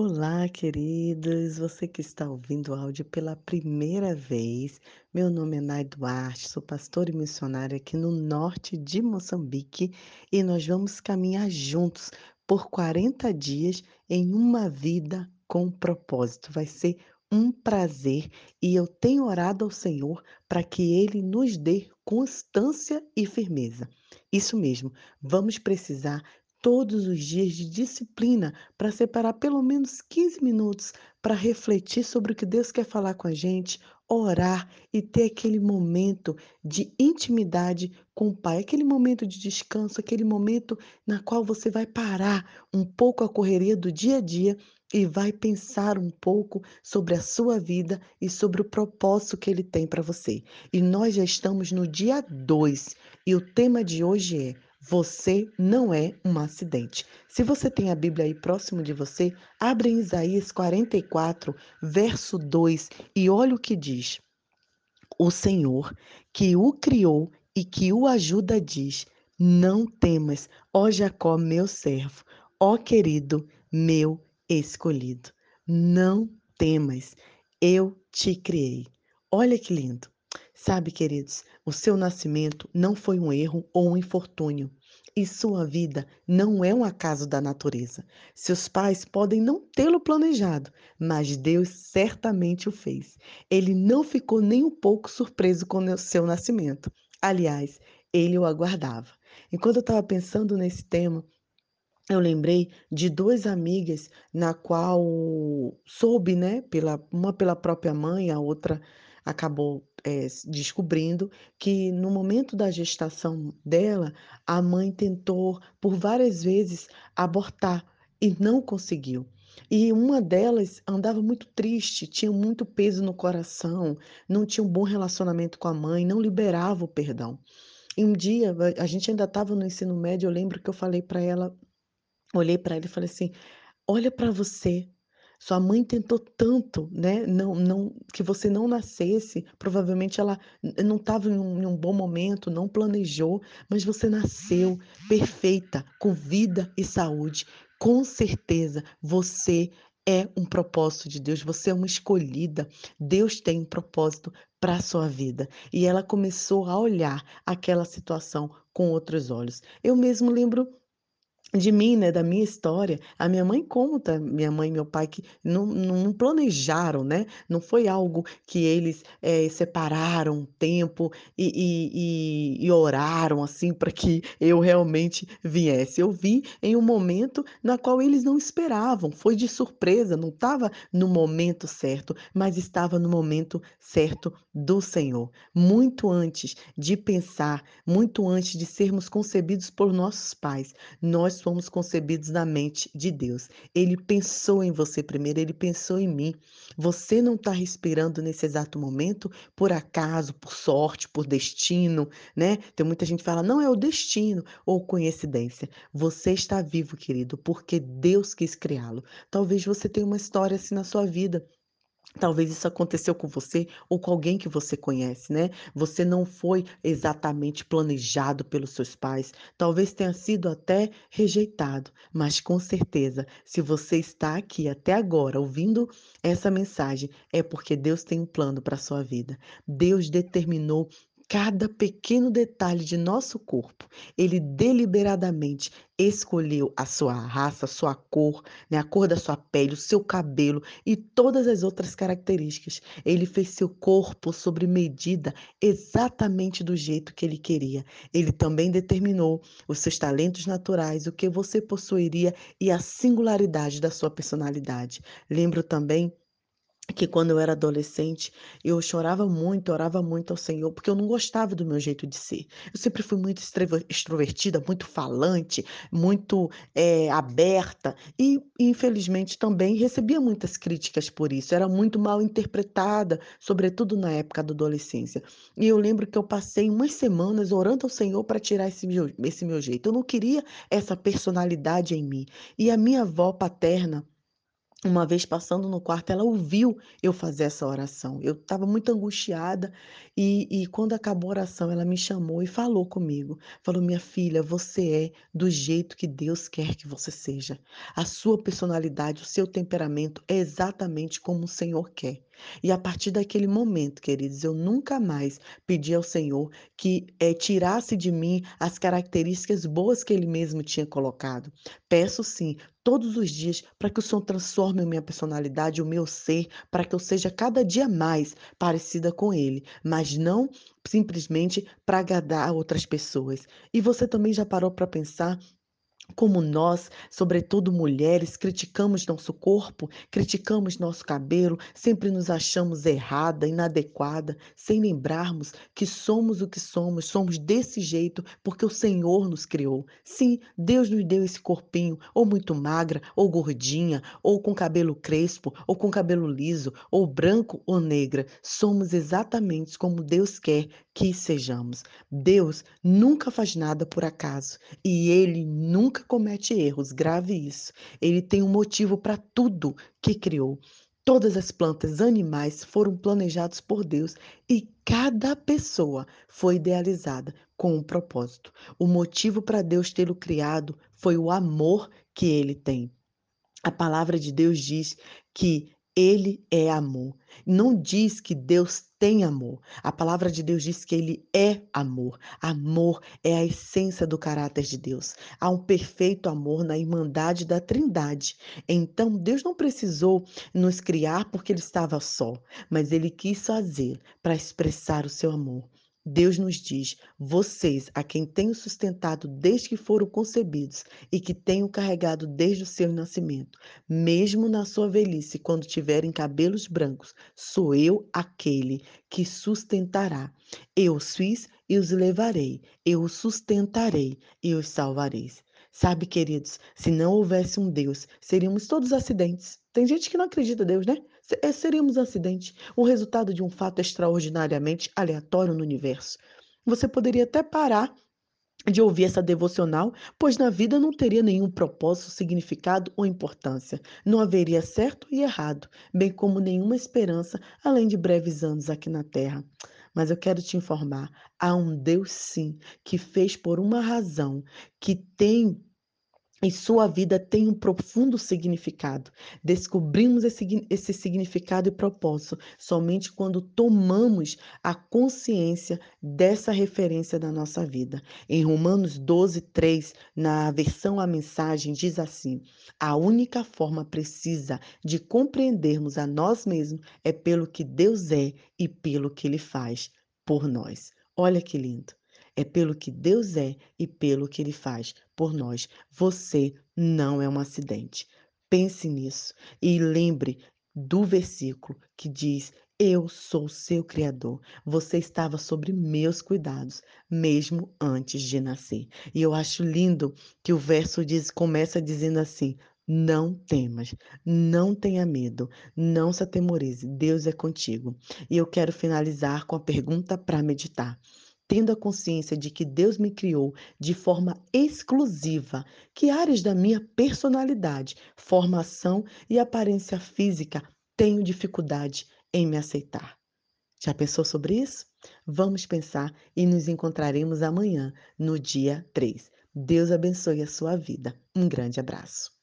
Olá, queridos! Você que está ouvindo o áudio pela primeira vez, meu nome é Nai Duarte, sou pastora e missionária aqui no norte de Moçambique e nós vamos caminhar juntos por 40 dias em uma vida com propósito. Vai ser um prazer e eu tenho orado ao Senhor para que Ele nos dê constância e firmeza. Isso mesmo, vamos precisar todos os dias de disciplina para separar pelo menos 15 minutos para refletir sobre o que Deus quer falar com a gente, orar e ter aquele momento de intimidade com o Pai, aquele momento de descanso, aquele momento na qual você vai parar um pouco a correria do dia a dia e vai pensar um pouco sobre a sua vida e sobre o propósito que ele tem para você. E nós já estamos no dia 2 e o tema de hoje é você não é um acidente. Se você tem a Bíblia aí próximo de você, abre em Isaías 44, verso 2 e olha o que diz. O Senhor que o criou e que o ajuda diz: Não temas, ó Jacó, meu servo, ó querido, meu escolhido. Não temas, eu te criei. Olha que lindo. Sabe, queridos, o seu nascimento não foi um erro ou um infortúnio. E sua vida não é um acaso da natureza. Seus pais podem não tê-lo planejado, mas Deus certamente o fez. Ele não ficou nem um pouco surpreso com o seu nascimento. Aliás, ele o aguardava. Enquanto eu estava pensando nesse tema, eu lembrei de duas amigas na qual soube, né, pela, uma pela própria mãe, a outra acabou é, descobrindo que no momento da gestação dela, a mãe tentou por várias vezes abortar e não conseguiu. E uma delas andava muito triste, tinha muito peso no coração, não tinha um bom relacionamento com a mãe, não liberava o perdão. E um dia, a gente ainda estava no ensino médio, eu lembro que eu falei para ela, olhei para ela e falei assim: olha para você, sua mãe tentou tanto, né, não não que você não nascesse, provavelmente ela não estava em um em um bom momento, não planejou, mas você nasceu perfeita, com vida e saúde. Com certeza você é um propósito de Deus, você é uma escolhida. Deus tem um propósito para a sua vida. E ela começou a olhar aquela situação com outros olhos. Eu mesmo lembro de mim, né, da minha história, a minha mãe conta, minha mãe e meu pai, que não, não planejaram, né? Não foi algo que eles eh, separaram um tempo e, e, e, oraram assim para que eu realmente viesse. Eu vim em um momento na qual eles não esperavam, foi de surpresa, não estava no momento certo, mas estava no momento certo do Senhor. Muito antes de pensar, muito antes de sermos concebidos por nossos pais, nós fomos concebidos na mente de Deus. Ele pensou em você primeiro, ele pensou em mim. Você não está respirando nesse exato momento por acaso, por sorte, por destino, né? Tem muita gente que fala, não é o destino ou coincidência. Você está vivo, querido, porque Deus quis criá-lo. Talvez você tenha uma história assim na sua vida. Talvez isso aconteceu com você ou com alguém que você conhece, né? Você não foi exatamente planejado pelos seus pais, talvez tenha sido até rejeitado, mas com certeza, se você está aqui até agora ouvindo essa mensagem, é porque Deus tem um plano para a sua vida. Deus determinou cada pequeno detalhe de nosso corpo. Ele deliberadamente escolheu a sua raça, a sua cor, né, a cor da sua pele, o seu cabelo e todas as outras características. Ele fez seu corpo sobre medida exatamente do jeito que ele queria. Ele também determinou os seus talentos naturais, o que você possuiria e a singularidade da sua personalidade. Lembro também que quando eu era adolescente, eu chorava muito, orava muito ao Senhor, porque eu não gostava do meu jeito de ser. Eu sempre fui muito extrovertida, muito falante, muito é, aberta, e infelizmente também recebia muitas críticas por isso. Era muito mal interpretada, sobretudo na época da adolescência. E eu lembro que eu passei umas semanas orando ao Senhor para tirar esse meu, esse meu jeito. Eu não queria essa personalidade em mim. E a minha avó paterna, Uma vez passando no quarto, ela ouviu eu fazer essa oração. Eu estava muito angustiada e e quando acabou a oração, ela me chamou e falou comigo. Falou: "Minha filha, você é do jeito que Deus quer que você seja. A sua personalidade, o seu temperamento é exatamente como o Senhor quer". E a partir daquele momento, queridos, eu nunca mais pedi ao Senhor que, eh, tirasse de mim as características boas que Ele mesmo tinha colocado. Peço sim, todos os dias para que o Senhor transforme a minha personalidade, o meu ser, para que eu seja cada dia mais parecida com Ele, mas não simplesmente para agradar outras pessoas. E você também já parou para pensar como nós, sobretudo mulheres, criticamos nosso corpo, criticamos nosso cabelo, sempre nos achamos errada, inadequada, sem lembrarmos que somos o que somos, somos desse jeito porque o Senhor nos criou. Sim, Deus nos deu esse corpinho, ou muito magra, ou gordinha, ou com cabelo crespo, ou com cabelo liso, ou branco ou negra. Somos exatamente como Deus quer que sejamos. Deus nunca faz nada por acaso e ele nunca comete erros, grave isso. Ele tem um motivo para tudo que criou. Todas as plantas, animais foram planejados por Deus e cada pessoa foi idealizada com um propósito. O motivo para Deus tê-lo criado foi o amor que ele tem. A palavra de Deus diz que ele é amor. Não diz que Deus tem amor. A palavra de Deus diz que ele é amor. Amor é a essência do caráter de Deus. Há um perfeito amor na irmandade da Trindade. Então, Deus não precisou nos criar porque ele estava só, mas ele quis fazer para expressar o seu amor. Deus nos diz: vocês, a quem tenho sustentado desde que foram concebidos e que tenho carregado desde o seu nascimento, mesmo na sua velhice, quando tiverem cabelos brancos, sou eu aquele que sustentará. Eu os fiz e os levarei, eu os sustentarei e os salvarei. Sabe, queridos, se não houvesse um Deus, seríamos todos acidentes. Tem gente que não acredita em Deus, né? Eh, seríamos acidente, o resultado de um fato extraordinariamente aleatório no universo. Você poderia até parar de ouvir essa devocional, pois na vida não teria nenhum propósito, significado ou importância. Não haveria certo e errado, bem como nenhuma esperança, além de breves anos aqui na Terra. Mas eu quero te informar: há um Deus, sim, que fez por uma razão, que tem e sua vida tem um profundo significado. Descobrimos esse, esse, significado e propósito somente quando tomamos a consciência dessa referência da nossa vida. Em Romanos 12, 3, na versão A Mensagem, diz assim: A única forma precisa de compreendermos a nós mesmos é pelo que Deus é e pelo que Ele faz por nós. Olha que lindo. É pelo que Deus é e pelo que Ele faz por nós. Você não é um acidente. Pense nisso e lembre do versículo que diz: Eu sou seu Criador. Você estava sobre meus cuidados, mesmo antes de nascer. E eu acho lindo que o verso diz, começa dizendo assim: não temas, não tenha medo, não se atemorize, Deus é contigo. E eu quero finalizar com a pergunta para meditar tendo a consciência de que Deus me criou de forma exclusiva, que áreas da minha personalidade, formação e aparência física tenho dificuldade em me aceitar. Já pensou sobre isso? Vamos pensar e nos encontraremos amanhã, no dia 3. Deus abençoe a sua vida. Um grande abraço.